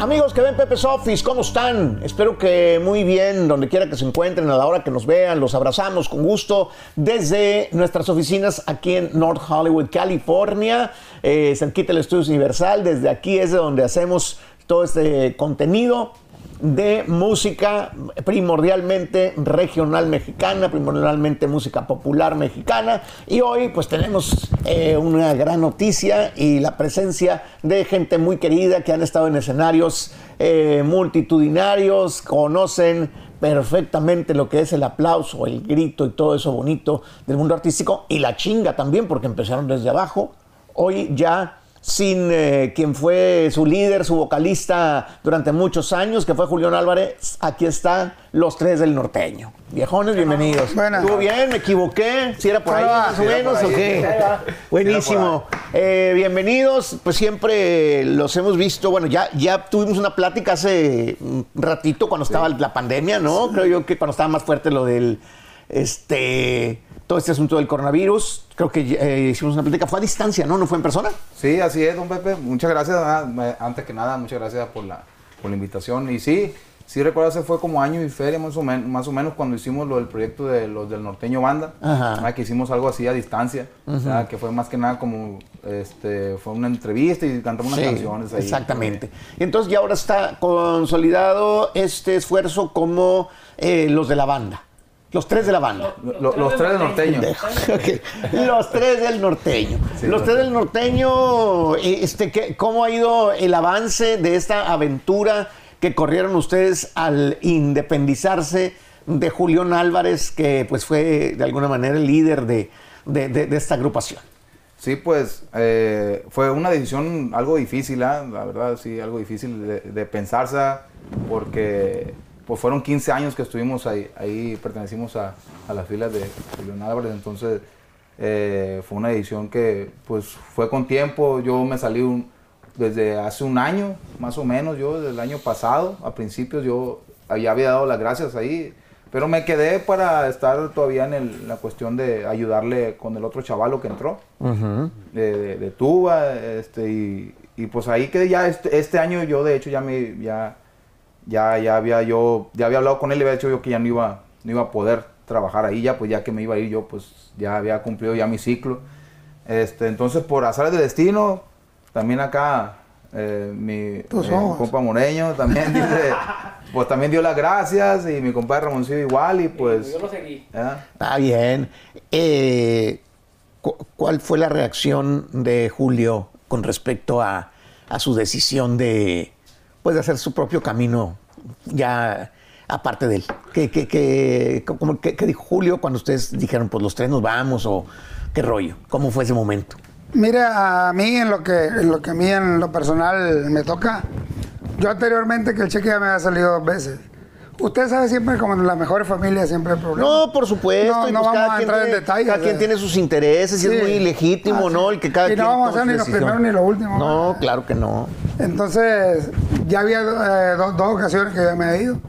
Amigos que ven Pepe's Office, ¿cómo están? Espero que muy bien, donde quiera que se encuentren, a la hora que nos vean, los abrazamos con gusto desde nuestras oficinas aquí en North Hollywood, California, eh, cerquita del Estudios Universal. Desde aquí es de donde hacemos todo este contenido de música primordialmente regional mexicana, primordialmente música popular mexicana. Y hoy pues tenemos eh, una gran noticia y la presencia de gente muy querida que han estado en escenarios eh, multitudinarios, conocen perfectamente lo que es el aplauso, el grito y todo eso bonito del mundo artístico y la chinga también porque empezaron desde abajo. Hoy ya sin eh, quien fue su líder, su vocalista durante muchos años, que fue Julián Álvarez. Aquí están los tres del norteño. Viejones, bienvenidos. Buenas. ¿Estuvo bien? ¿Me equivoqué? ¿Si era por ahí más o menos o qué? Buenísimo. Eh, bienvenidos. Pues siempre los hemos visto. Bueno, ya, ya tuvimos una plática hace un ratito cuando estaba la pandemia, ¿no? Creo yo que cuando estaba más fuerte lo del este todo este asunto del coronavirus. Creo que eh, hicimos una plática. Fue a distancia, ¿no? ¿No fue en persona? Sí, así es, don Pepe. Muchas gracias. ah, Antes que nada, muchas gracias por la, por la invitación. Y sí, sí recuerdo, se fue como año y feria más o, men- más o menos cuando hicimos lo del proyecto de los del Norteño Banda. Ajá. ah, que hicimos algo así a distancia. que fue más que nada como, este, fue una entrevista y cantamos unas Sí, canciones ahí. Exactamente. Y entonces ya ahora está consolidado este esfuerzo como eh, los de la banda. Los tres de la banda. Lo- los tres del norteño. Los tres del norteño. Sí, los tres del norteño, eh, este, ¿qué- ¿cómo ha ido el avance de esta aventura que corrieron ustedes al independizarse de Julián Álvarez, que pues fue de alguna manera el líder de, de- de- de esta agrupación? Sí, pues eh, fue una decisión algo difícil, ¿ah? la verdad, sí, algo difícil de, de pensarse, porque pues fueron 15 años que estuvimos ahí, ahí pertenecimos a, a las filas de Julián Álvarez, entonces eh, fue una decisión que pues fue con tiempo, yo me salí un- desde hace un año, más o menos, yo desde el año pasado, a principios yo ya había dado las gracias ahí, pero me quedé para estar todavía en el- la cuestión de ayudarle con el otro chavalo que entró de, de- de tuba, este, y, y pues ahí quedé ya este, este año yo de hecho ya me ya ya ya había yo ya había hablado con él y había dicho yo que ya no iba no iba a poder trabajar ahí ya pues ya que me iba a ir yo pues ya había cumplido ya mi ciclo este entonces por azar del destino también acá eh, mi, eh, compa Moreño también dice pues también dio las gracias y mi compadre Ramoncillo igual y pues Yo lo seguí. ¿ah? Está bien. Eh, cu- ¿Cuál fue la reacción de Julio con respecto a, a su decisión de, pues, de hacer su propio camino ya aparte de él? ¿Qué, qué, qué, cómo- qué- dijo Julio cuando ustedes dijeron, pues los tres nos vamos o qué rollo? ¿Cómo fue ese momento? Mira, a mí en lo que en lo que a mí en lo personal me toca, yo anteriormente que el cheque ya me había salido dos veces. Usted sabe siempre como en las mejores familias siempre hay problemas. No, por supuesto. No, y no pues vamos a entrar en tiene- detalles, Cada quien eh. tiene sus intereses y es Sí. muy legítimo, Ah, ¿no? El que cada Y no quien vamos a su ni lo primero ni lo último, No, ¿verdad? claro que no. Entonces, ya había eh, do- dos ocasiones que ya me he ido.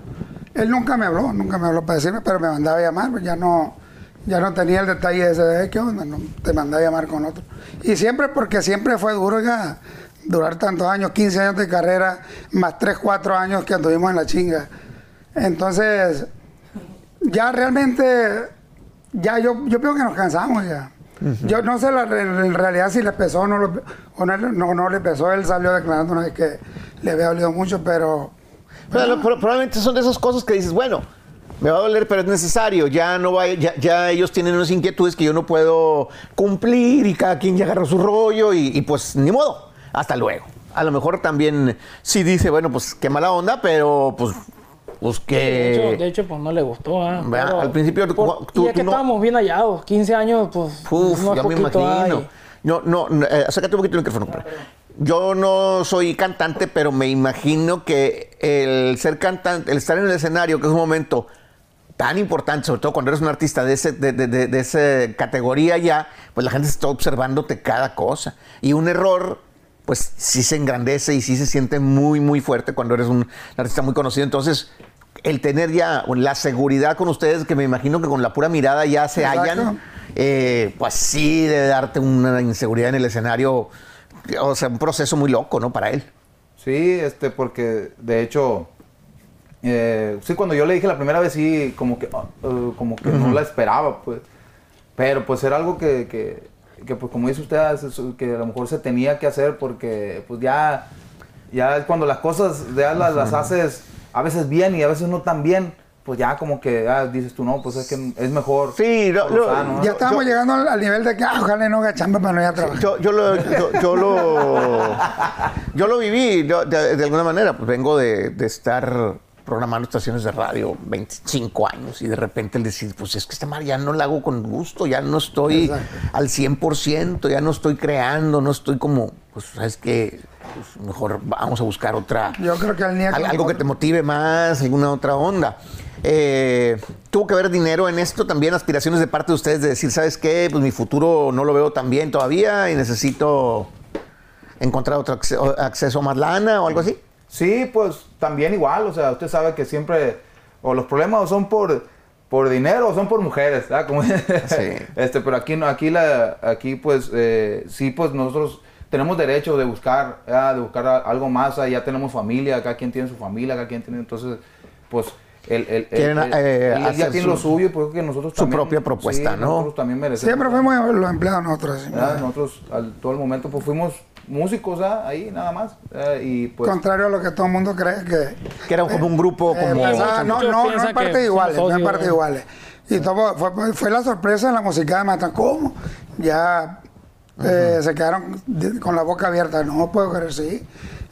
Él nunca me habló, nunca me habló para decirme, pero me mandaba a llamar, pues ya no, ya no tenía el detalle ese de "Eh, qué onda, no, te mandaba a llamar con otro. Y siempre, porque siempre fue duro ya durar tantos años, 15 años de carrera, más 3, 4 años que anduvimos en la chinga. Entonces, ya realmente, ya yo, yo creo que nos cansamos ya. Yo no sé la, en realidad si le pesó o no, lo- o no, no, no le pesó. Él salió declarando una vez que le había dolido mucho, pero Pero lo- pro- probablemente son de esas cosas que dices, bueno, me va a doler, pero es necesario. Ya no va, ya, ya ellos tienen unas inquietudes que yo no puedo cumplir y cada quien ya agarró su rollo y, y pues ni modo. Hasta luego. A lo mejor también sí dice, bueno, pues qué mala onda, pero pues, pues que. De hecho, de hecho, pues no le gustó. ¿ah? Pero al principio por- tú- y es tú que no- estábamos bien hallados. 15 años, pues. Uf, no ya me poquito, imagino. No, no, no, eh, acércate un poquito el micrófono. compadre. Yo no soy cantante, pero me imagino que el ser cantante, el estar en el escenario, que es un momento tan importante, sobre todo cuando eres un artista de ese, de- de- de esa categoría ya, pues la gente está observándote cada cosa. Y un error, pues sí se engrandece y sí se siente muy, muy fuerte cuando eres un artista muy conocido. Entonces, el tener ya la seguridad con ustedes, que me imagino que con la pura mirada ya se Exacto. hallan, eh, pues sí debe darte una inseguridad en el escenario, o sea, un proceso muy loco, ¿no? Para él. Sí, este, porque de hecho, eh, sí, cuando yo le dije la primera vez, sí, como que, ah, eh, como que no la esperaba, pues. Pero pues era algo que, que, que, pues como dice usted, es- que a lo mejor se tenía que hacer porque pues ya, ya cuando las cosas ya las, las haces a veces bien y a veces no tan bien, pues ya como que ya dices tú, no, pues es que es mejor. Sí, lo- por lo lo- sano, ¿no? Ya estábamos llegando al, al nivel de que, ah, ojalá no haga chamba para no ir a trabajar. Yo, yo lo, yo, yo lo, yo lo viví yo, de, de alguna manera. Pues vengo de, de estar programando estaciones de radio 25 años y de repente el decir, pues es que esta madre ya no la hago con gusto, ya no estoy Exacto. al 100%, ya no estoy creando, no estoy como, pues sabes que mejor vamos a buscar otra, Yo creo que al- algo que te motive más, alguna otra onda. Eh, ¿Tuvo que ver dinero en esto también, aspiraciones de parte de ustedes de decir, ¿sabes qué? Pues mi futuro no lo veo tan bien todavía y necesito encontrar otro acceso a más lana o algo así? Sí, pues también igual, o sea, usted sabe que siempre, o los problemas son por, por dinero o son por mujeres, ¿verdad? Como, este, pero aquí, no, aquí, la, aquí pues, eh, sí, pues nosotros tenemos derecho de buscar, ¿verdad? de buscar algo más, ya tenemos familia, cada quien tiene su familia, cada quien tiene, entonces, pues, el, el, el- Quieren, el- eh, él ya hacer tiene su- lo suyo, y pues que nosotros su también, propia propuesta, sí, ¿no? Nosotros también merecemos. Siempre fuimos los empleados nosotros. Nosotros, al todo el momento, pues fuimos músicos, ¿verdad? Ahí, nada más, ¿verdad? y pues... Contrario a lo que todo el mundo cree que. Que era como un grupo Eh, como... pensaba- no, no, no en parte que iguales, no en parte iguales. Y todo, fue, fue la sorpresa en la música de Matan. ¿Cómo? Ya eh, se quedaron con la boca abierta. No puedo creer, sí.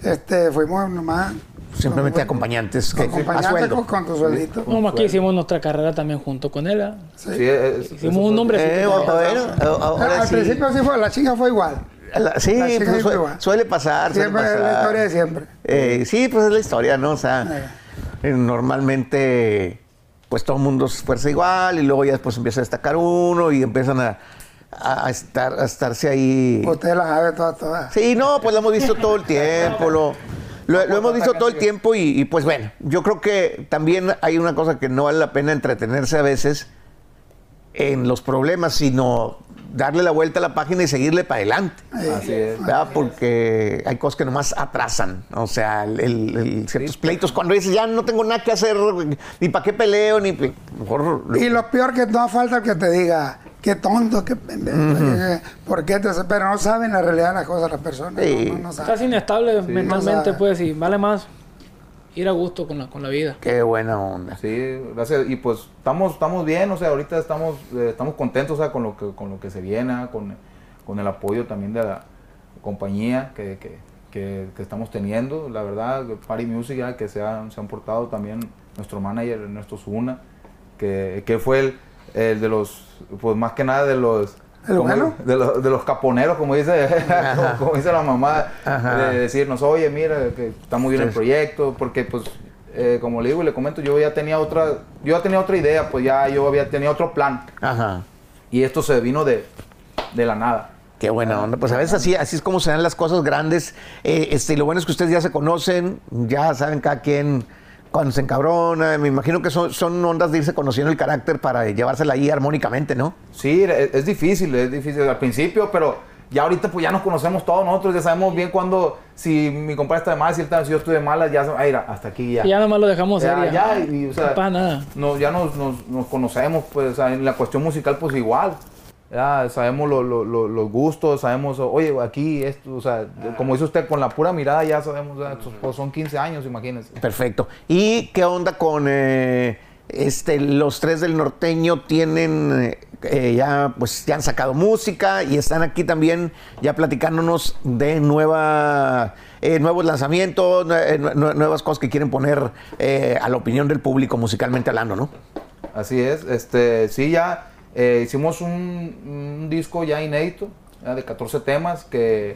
Este, fuimos nomás. Simplemente acompañantes que, a acompañante sueldo. con, con tu sueldito. No, aquí hicimos nuestra carrera también junto con él. ¿ah? Sí. Sí, es- Hicimos un nombre. Eh, ahora Al sí. principio sí fue, la chica fue igual. La- sí, la pues, suele, pasar. suele Siempre es la historia de siempre. Eh, sí, pues es la historia, ¿no? O sea, eh, normalmente, pues todo el mundo se esfuerza igual y luego ya después empieza a destacar uno y empiezan a, a estar, a estarse ahí. Usted la sabe todas, todas. Sí, no, pues lo hemos visto todo el tiempo, lo, lo- lo hemos visto todo el tiempo y, y, pues bueno, yo creo que también hay una cosa que no vale la pena entretenerse a veces en los problemas, sino darle la vuelta a la página y seguirle para adelante. Así es. ¿verdad? Porque hay cosas que nomás atrasan. O sea, el, el- el- ciertos pleitos. Cuando dices, ya no tengo nada que hacer, ni para qué peleo, ni. Mejor. Y lo peor que no falta el que te diga, qué tonto, qué pendejo, eh, ¿por qué te Pero no saben la realidad de las cosas las personas. Sí. No, no, no saben. Estás inestable mentalmente, sabe. pues, y vale más ir a gusto con la, con la vida. Qué buena onda. Sí, gracias. Y pues estamos, estamos bien, o sea, ahorita estamos, eh, estamos contentos o sea, con, lo que, con lo que se viene, ah, con, con el apoyo también de la compañía que, que, que- que estamos teniendo. La verdad, Party Music, ah, que se han, se han portado también nuestro manager, Ernesto Zuna, que, que fue el, el de los, pues más que nada de los... ¿El bueno? de, los, de los caponeros, como dice, como, como dice la mamá, Ajá. de decirnos, oye, mira, que está muy bien Sí. el proyecto, porque pues, eh, como le digo y le comento, yo ya tenía otra, yo ya tenía otra idea, pues ya yo había tenía otro plan, Ajá. y esto se vino de, de la nada. Qué buena onda. Pues a veces así, así es como se dan las cosas grandes. Eh, este, y lo bueno es que ustedes ya se conocen, ya saben cada quien cuando se encabrona. Me imagino que son, son ondas de irse conociendo el carácter para llevársela ahí armónicamente, ¿no? Sí, es, es difícil, es difícil al principio, pero ya ahorita pues ya nos conocemos todos nosotros, ya sabemos bien cuando, si mi compadre está de malas, si, él está, si yo estoy de malas, ya, ah, mira, hasta aquí ya. Y ya nomás lo dejamos Ya, ser. ya, y, o sea, no pasa nada. no, ya nos, nos, nos conocemos, pues, o sea, en la cuestión musical, pues igual. Ya sabemos lo- lo- lo- los gustos, sabemos, oye, aquí esto, o sea, como dice usted, con la pura mirada ya sabemos, pues, son 15 años, imagínense. Perfecto. ¿Y qué onda con eh, este, los tres del norteño? Tienen eh, eh, ya, pues, ya han sacado música y están aquí también ya platicándonos de nueva, eh, nuevos lanzamientos, nue- eh, nue- nuevas cosas que quieren poner a la opinión del público musicalmente hablando, ¿no? Así es, este, sí, ya eh, hicimos un, un disco ya inédito, ya de 14 temas, que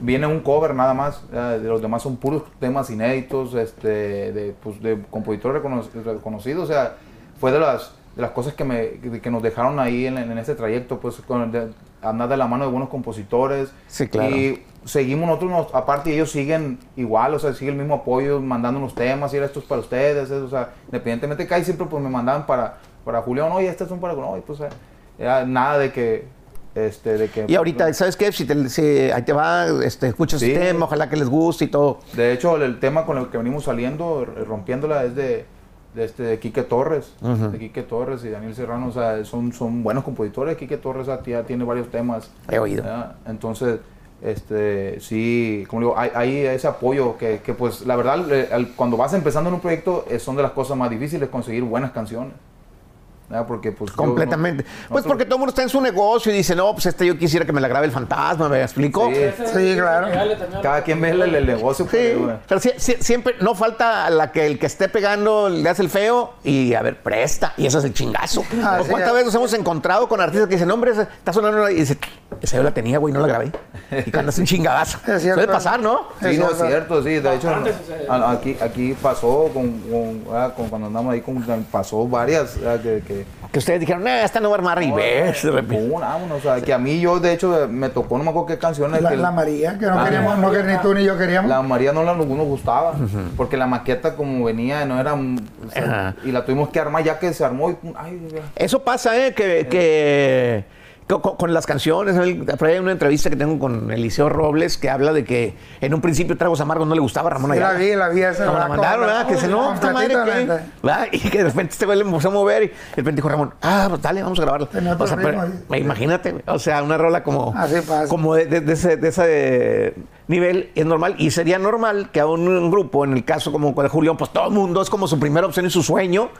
viene un cover nada más, de los demás son puros temas inéditos, este, de, pues, de compositores recono- reconocidos, o sea, fue de las, de las cosas que, me, que nos dejaron ahí en, en ese trayecto, pues, con, de- andar de la mano de buenos compositores. Sí, claro. Y seguimos nosotros, nos- aparte ellos siguen igual, o sea, sigue el mismo apoyo, mandándonos temas, y era esto es para ustedes, eso, o sea, independientemente que ahí siempre pues me mandaban para, para Julián, oye, estos son para, no, y pues, eh, ya nada de que, Este, de que, Y ahorita, ¿sabes qué? Si, te, si ahí te va, este, escuchas Sí. el tema, ojalá que les guste y todo. De hecho, el, el tema con el que venimos saliendo, rompiéndola, es de, de, este, de Quique Torres. De Quique Torres y Daniel Serrano, o sea, son, son buenos compositores. Quique Torres ya tiene varios temas. He oído. ¿verdad? Entonces, este, sí, como digo, hay, hay ese apoyo que, que, pues, la verdad, eh, al- cuando vas empezando en un proyecto, eh, son de las cosas más difíciles conseguir buenas canciones. ¿Verdad? Porque, pues, no- Completamente. pues nosotros- porque todo el mundo está en su negocio y dice, no, pues este yo quisiera que me la grabe el fantasma, ¿me explico? Sí. Sí, claro. Cada quien ve el, el negocio. Sí, güey. pero sí- sí- siempre no falta la que el que esté pegando le hace el feo y a ver, presta. Y eso es el chingazo. Ah, ¿O sí, ¿Cuántas ah. veces nos hemos encontrado con artistas que dicen, hombre, está sonando y dice, esa yo la tenía, güey, no la grabé. Y cuando es un chingadazo. Es cierto. Suele pasar, ¿no? Sí, no, es cierto. sí. De hecho, aquí, aquí pasó, con, con- ah, con- cuando andamos ahí, con, pasó varias ah, que, que Que ustedes dijeron, nah, esta no va a armar repente. Pum, vámonos, o sea, que a mí yo, de hecho, me tocó, no me acuerdo qué canciones. La, que la María, que no Ah, queríamos, no que ni tú ni yo queríamos. La María no la, no nos gustaba, porque la maqueta como venía no era... mm, o sea, Ajá. y la tuvimos que armar ya que se armó y... pum, Ay, ya. Eso pasa, ¿eh? Que, que co- co- con, las canciones, el- por ahí hay una entrevista que tengo con Eliseo Robles que habla de que en un principio Tragos Amargos no le gustaba a Ramón Sí, la Ayala. vi, la vi esa. Como la mandaron, ¿verdad? Que se no, esta madre. ¿verdad? Y que de repente este güey le empezó a mover y de repente dijo Ramón, ah, pues dale, vamos a grabarla. O sea, pero- imagínate, o sea, una rola como, Así pasa. como de, de- de ese, de ese nivel es normal y sería normal que a un, un grupo, en el caso como de Julián, pues todo el mundo es como su primera opción y su sueño.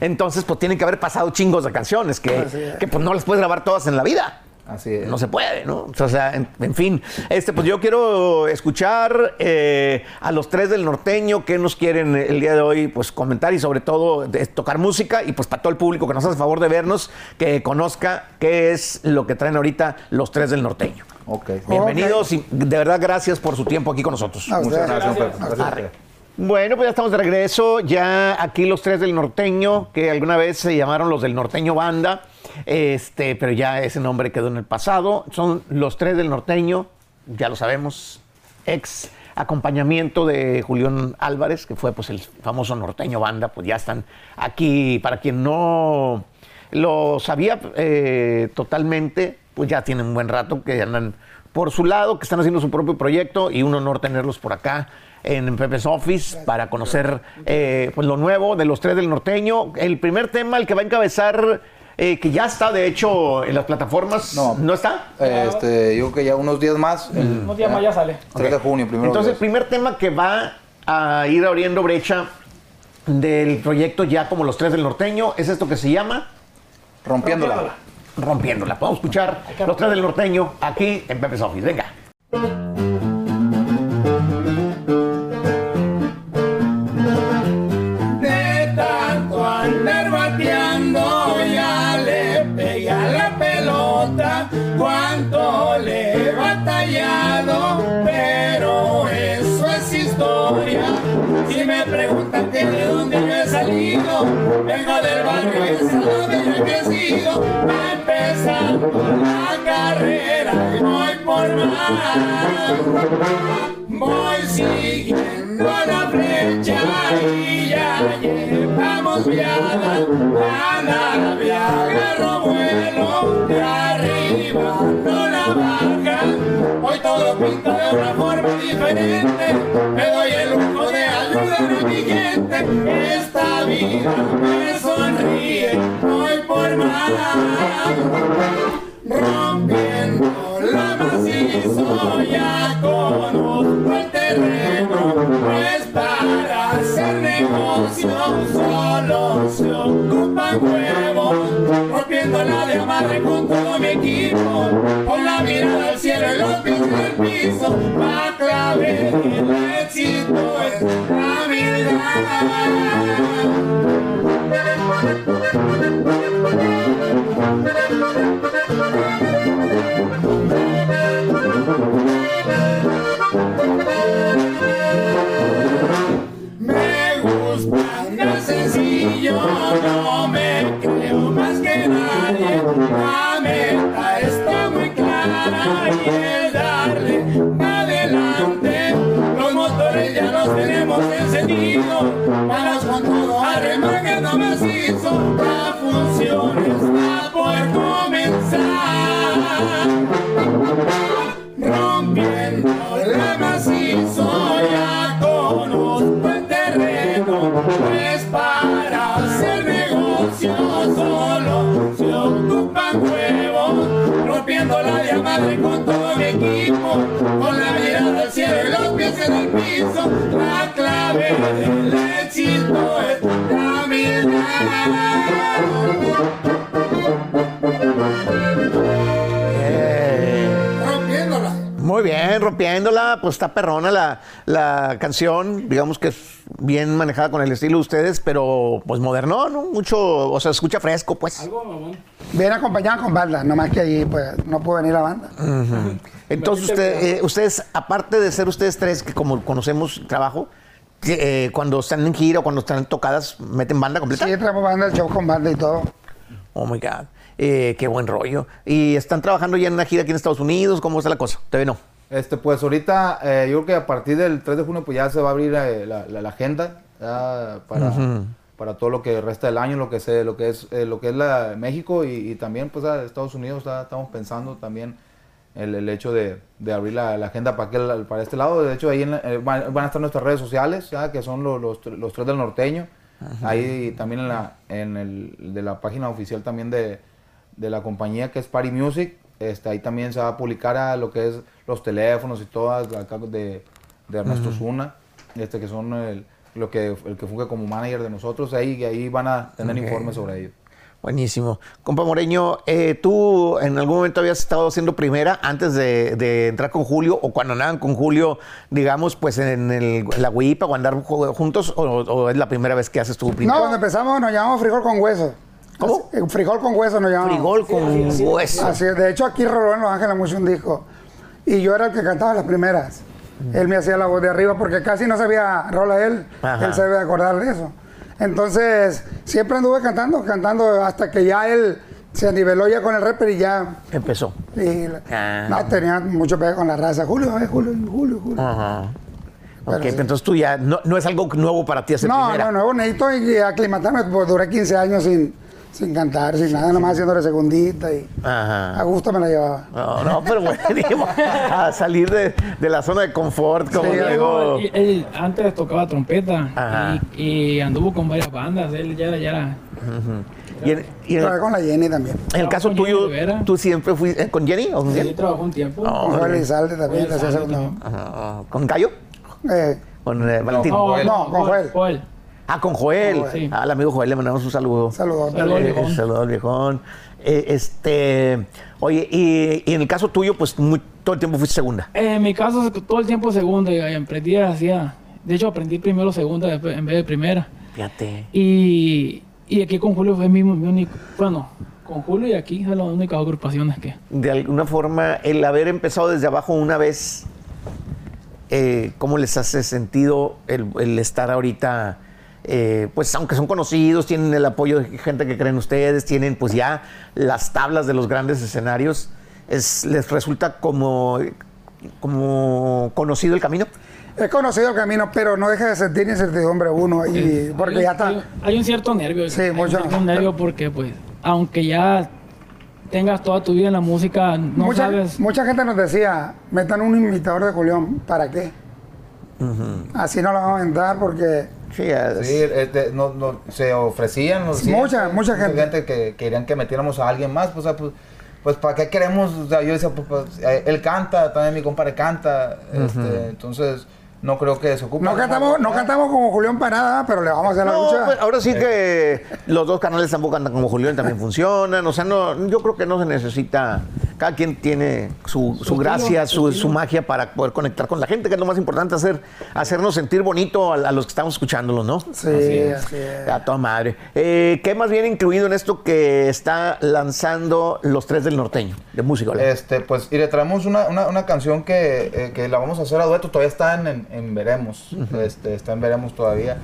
Entonces, pues tienen que haber pasado chingos de canciones que, que pues no las puedes grabar todas en la vida. Así es. No se puede, ¿no? O sea, en, en fin, este, pues yo quiero escuchar eh, a los tres del norteño que nos quieren el día de hoy, pues comentar y sobre todo de- tocar música y pues para todo el público que nos hace favor de vernos, que conozca qué es lo que traen ahorita los tres del norteño. Ok. Bienvenidos y de verdad gracias por su tiempo aquí con nosotros. Muchas gracias, Gracias. Bueno, pues ya estamos de regreso. Ya aquí los tres del norteño, que alguna vez se llamaron los del norteño banda, este, pero ya ese nombre quedó en el pasado. Son los tres del norteño, ya lo sabemos, ex acompañamiento de Julián Álvarez, que fue pues el famoso norteño banda, pues ya están aquí. Para quien no lo sabía eh, totalmente, pues ya tienen un buen rato que andan por su lado, que están haciendo su propio proyecto y un honor tenerlos por acá en Pepe's Office para conocer eh, pues lo nuevo de los tres del norteño. El primer tema, el que va a encabezar, eh, que ya está de hecho en las plataformas, ¿no, No. está? Este, yo creo que ya unos días más. el- Unos días más ya sale. 3 de junio, primero. Entonces, el primer tema que va a ir abriendo brecha del proyecto ya como los tres del norteño es esto que se llama rompiéndola. Rompiéndola. Podemos escuchar los tres del norteño aquí en Pepe's Office. Venga. Yo he crecido empezando la carrera y voy por más Voy siguiendo la flecha y ya llevamos viada. La nave agarró vuelo, de arriba no la baja. Hoy todo pinta de una forma diferente. Me doy el lujo de ayudar a mi gente. Esta vida me sonríe, voy por más rompiendo la macizo ya conozco el terreno pues para hacer negocio solo se ocupan huevos rompiendo la de amarre con todo mi equipo con la mirada al cielo y los pies el piso la clave éxito nací soñar con un buen terreno, pues para hacer negocio solo se ocupan huevos, rompiendo la de madre con todo mi equipo, con la mirada al cielo y los pies en el piso, la clave del éxito es la humildad. Bien, rompiéndola, pues está perrona la, la canción, digamos que es bien manejada con el estilo de ustedes, pero pues moderno, ¿no? Mucho, o sea, escucha fresco, pues. Algo, mamón. Viene acompañado con banda, nomás que ahí pues no pudo venir la banda. Entonces, usted- eh, ustedes, aparte de ser ustedes tres, que como conocemos trabajo, eh, cuando están en gira o cuando están tocadas, ¿meten banda completa? Sí, traemos banda, el show con banda y todo. Oh my God. Eh, qué buen rollo. ¿Y están trabajando ya en una gira aquí en Estados Unidos? ¿Cómo está la cosa? TV no. Este, pues ahorita, eh, yo creo que a partir del 3 de junio, pues ya se va a abrir eh, la, la- la agenda ya para, para todo lo que resta del año, lo que se, lo que es, eh, lo que es la México y, y también pues a Estados Unidos ya estamos pensando también el, el hecho de, de abrir la, la agenda para, aquel- para este lado. De hecho, ahí en eh, van, van a estar nuestras redes sociales, ya que son los, los, los tres del norteño. Ahí también en la, en el, de la página oficial también de, de la compañía que es Party Music. Este, ahí también se va a publicar a lo que es los teléfonos y todas acá de, de Ernesto Zuna, este, que son el, lo que, el que funge como manager de nosotros. Ahí, ahí van a tener informes sobre ello. Buenísimo. Compa Moreño, eh, ¿tú en algún momento habías estado haciendo primera antes de, de entrar con Julio o cuando andaban con Julio, digamos, pues en el, la huipa o andar ju- juntos o, o es la primera vez que haces tu No, primera? cuando empezamos nos llamamos frijol con hueso. ¿Cómo? Así- frijol con hueso nos llamamos. Frigol con hueso. Así es. De hecho, aquí roló en Los Ángeles mucho un disco. Y yo era el que cantaba las primeras. Él me hacía la voz de arriba porque casi no sabía rola él. Ajá. Él se debe acordar de eso. Entonces, siempre anduve cantando, cantando hasta que ya él se niveló ya con el rapper y ya. Empezó. y- Ah. no, tenía mucho pegue con la raza. Julio, eh, Julio, Julio, Julio. Ajá. Pero Ok, sí. entonces tú ya, no, no es algo nuevo para ti hacer No, primera. no, no, necesito y- y aclimatarme. Pues duré 15 años sin, sin cantar, sin nada, nomás haciéndole segundita y Ajá. a gusto me la llevaba. No, no, pero bueno, digo, a salir de, de la zona de confort, como Sí, luego. Él, él antes tocaba trompeta y, y anduvo con varias bandas. Él ya, ya era. Y en, y en- Trabajé con la Jenny también. en el caso con tuyo, Rivera. ¿tú siempre fuiste eh, con Jenny o con Sí, Jenny? trabajó un tiempo. No. Con Joel Elizalde también, Joel Elizalde segundo. también. Ajá. ¿Con Gallo? Eh, ¿Con eh, Valentín? con. No, con Joel. Joel. Ah, con Joel. Sí. Al amigo Joel le mandamos un saludo. Saludos. Saludos al Eh, viejón. Saludos al viejón. Eh, este, oye, y, y en el caso tuyo, pues muy- todo el tiempo fuiste segunda. Eh, en mi caso, todo el tiempo segunda. Y aprendí, hacía. De hecho, aprendí primero segunda después- en vez de primera. Fíjate. Y, y aquí con Julio fue mi, mi único. Bueno, con Julio y aquí son las únicas agrupaciones que. De alguna forma, el haber empezado desde abajo una vez, eh, ¿cómo les hace sentido el, el estar ahorita? Eh, pues aunque son conocidos, tienen el apoyo de gente que creen ustedes, tienen pues ya las tablas de los grandes escenarios, es, ¿les resulta como, como conocido el camino? He conocido el camino, pero no deja de sentir incertidumbre uno. Y, porque hay, ya está. Hay un cierto nervio. Sí, hay mucho. Un nervio porque, pues, aunque ya tengas toda tu vida en la música, no mucha, sabes. mucha gente nos decía, metan un imitador de Julián, ¿para qué? Así no lo vamos a entrar porque Sí, es- Sí, este, no, no, se ofrecían, nos decían, Mucha- mucha gente. que querían que metiéramos a alguien más, pues, o sea, pues, pues, ¿para qué queremos? O sea, yo decía, pues, pues, eh, él canta, también mi compadre canta, este, entonces no creo que se ocupe. no cantamos, no cantamos como Julián para nada, pero le vamos a hacer la No, lucha. pues, ahora sí que los dos canales tampoco cantan como Julián también funcionan. O sea, no, yo creo que no se necesita. Cada quien tiene su, su Su gracia, estilo, su, su magia para poder conectar con la gente, que es lo más importante, hacer, hacernos sentir bonito a, a los que estamos escuchándolos, ¿no? sí, así es. A toda madre. Eh, ¿Qué más viene incluido en esto que está lanzando los tres del norteño, de música? ¿vale? Este, pues, y le traemos una, una, una canción que, eh, que la vamos a hacer a dueto, todavía está en, en, en Veremos, este, está en Veremos todavía.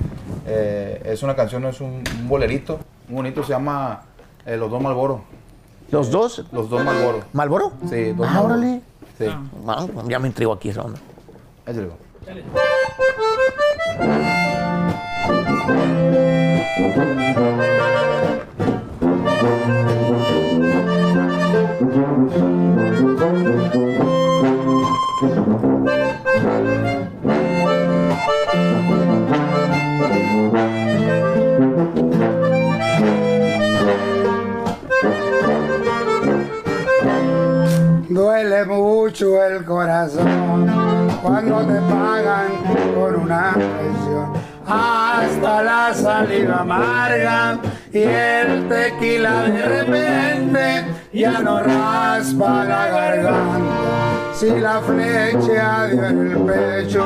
Eh, es una canción, es un, un bolerito, muy bonito, se llama eh, Los Dos Malboro. ¿Los dos? Los Dos Malboro. ¿Malboro? Sí, dos Ah, órale. Sí, Ah, ya me intrigo aquí esa onda. ahí se mucho el corazón cuando te pagan con una presión. Hasta la saliva amarga y el tequila de repente ya no raspa la garganta. Si la flecha dio en el pecho,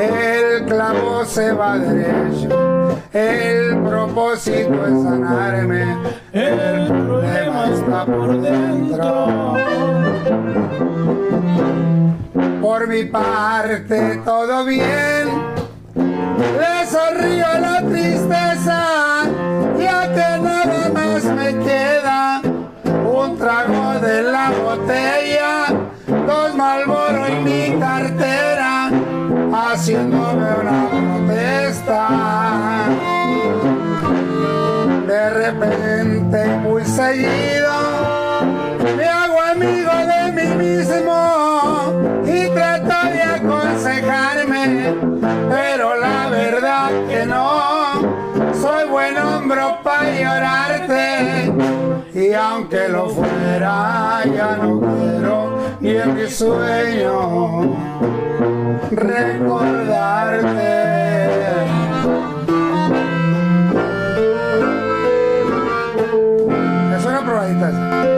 el clavo se va derecho. El propósito es sanarme, el problema está por dentro. Por mi parte todo bien, le sonrío la tristeza, ya que nada más me queda un trago de la botella, dos Malboro y mi cartera, haciéndome una protesta. De repente, muy seguido, me hago amigo de mí mismo y trato de aconsejarme, pero la verdad que no, soy buen hombro para llorarte y aunque lo fuera ya no quiero ni en mi sueño recordarte. Es una probadita.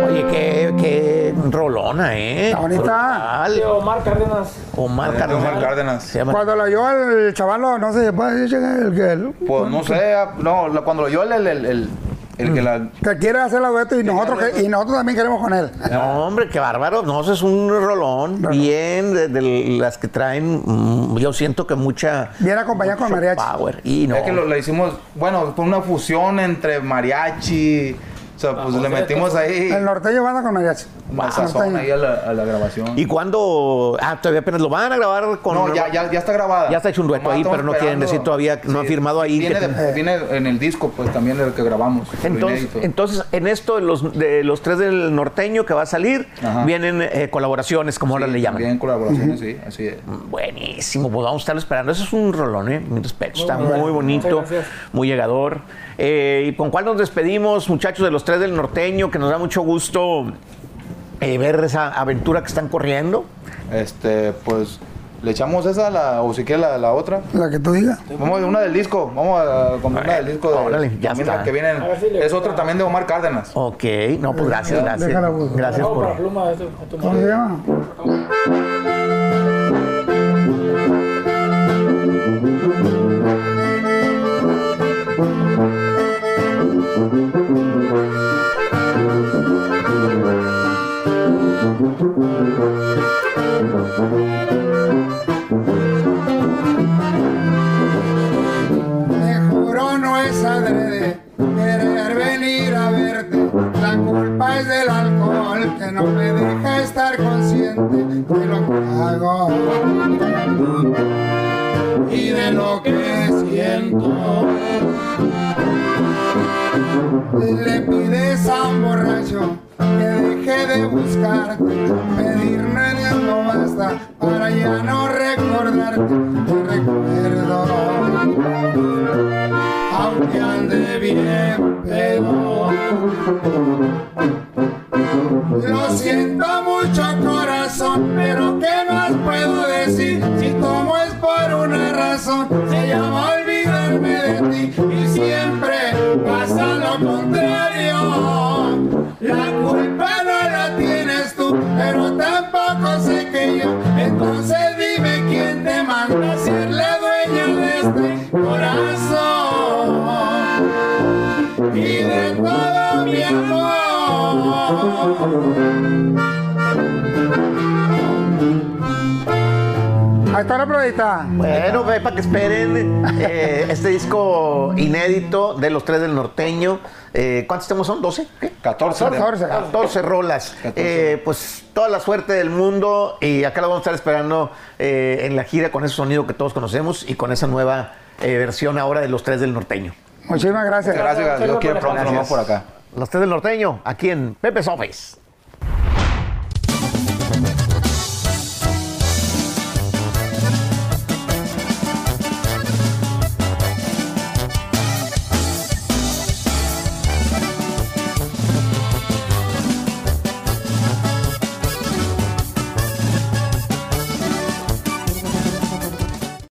Oye, qué, qué rolona, ¿eh? Está bonita. Brutal. De Omar Cárdenas. Omar Cárdenas. Omar Cárdenas. Se llama. Cuando lo oyó el chaval, no sé, puede decir el que el, Pues no sé, no, la- cuando lo yo el, el, el, el- el que la... que quiere hacer la dueto y nosotros, que- y nosotros también queremos con él. No, hombre, qué bárbaro. No, eso es un rolón. Bien, de, de las que traen, mm, yo siento que mucha. Viene acompañado con mucho mariachi. Power. Y no. Es que lo, le hicimos, bueno, fue una fusión entre mariachi, o sea, pues le metimos ahí El norteño banda con mariachi. Más sazón ahí a la, a la grabación. ¿Y cuándo? Ah, todavía apenas lo van a grabar con. no, ya, ya, ya está grabada. Ya está hecho un dueto Nomás ahí, pero no quieren decir todavía que no ha firmado ahí Viene, que- de- viene en el disco, pues también el que grabamos. Entonces, en esto de los, de los tres del norteño que va a salir, Ajá. vienen eh, colaboraciones, como ahora Sí, le llaman. También colaboraciones, sí, así es. Buenísimo, pues vamos a estarlo esperando. Eso es un rolón, ¿eh? Mi respeto. Está Muy bueno. muy bonito, gracias. muy llegador. Eh, ¿Y con cuál nos despedimos, muchachos de los tres del norteño? Que nos da mucho gusto eh, ver esa aventura que están corriendo. Este, pues, le echamos esa la, o si quieres la, la otra. La que tú digas. Vamos a una del disco, vamos a con una del disco de Órale, ya está. la que viene. A ver si Es otra también de Omar Cárdenas. Ok, no, pues gracias, gracias. Déjala, pues. Gracias Vamos por. para pluma de tu, a tu ¿Cómo madre. se llama? Hago y de lo que siento. Le pides a un borracho que deje de buscarte, pedirme no basta para ya no recordarte. Te recuerdo, aunque ande bien pedo. Lo siento mucho corazón, pero ¿qué más puedo decir? Si tomo es por una razón, se llama olvidarme de ti y siempre pasa lo contrario. La culpa no la tienes tú, pero tampoco sé que yo. Entonces dime quién te manda a ser la dueña de este corazón y de todo mi amor. Ahí está la probadita. Bueno, ve para que esperen eh, este disco inédito de los tres del norteño. Eh, ¿Cuántos temas son? ¿12? ¿Qué? 14. de- 14. 14 rolas. 14. Eh, pues toda la suerte del mundo y acá lo vamos a estar esperando eh, en la gira con ese sonido que todos conocemos y con esa nueva eh, versión ahora de los tres del norteño. Muchísimas gracias. Gracias, Gracias Dios quiere por pronto por acá. Los tres del norteño, aquí en Pepe's Office.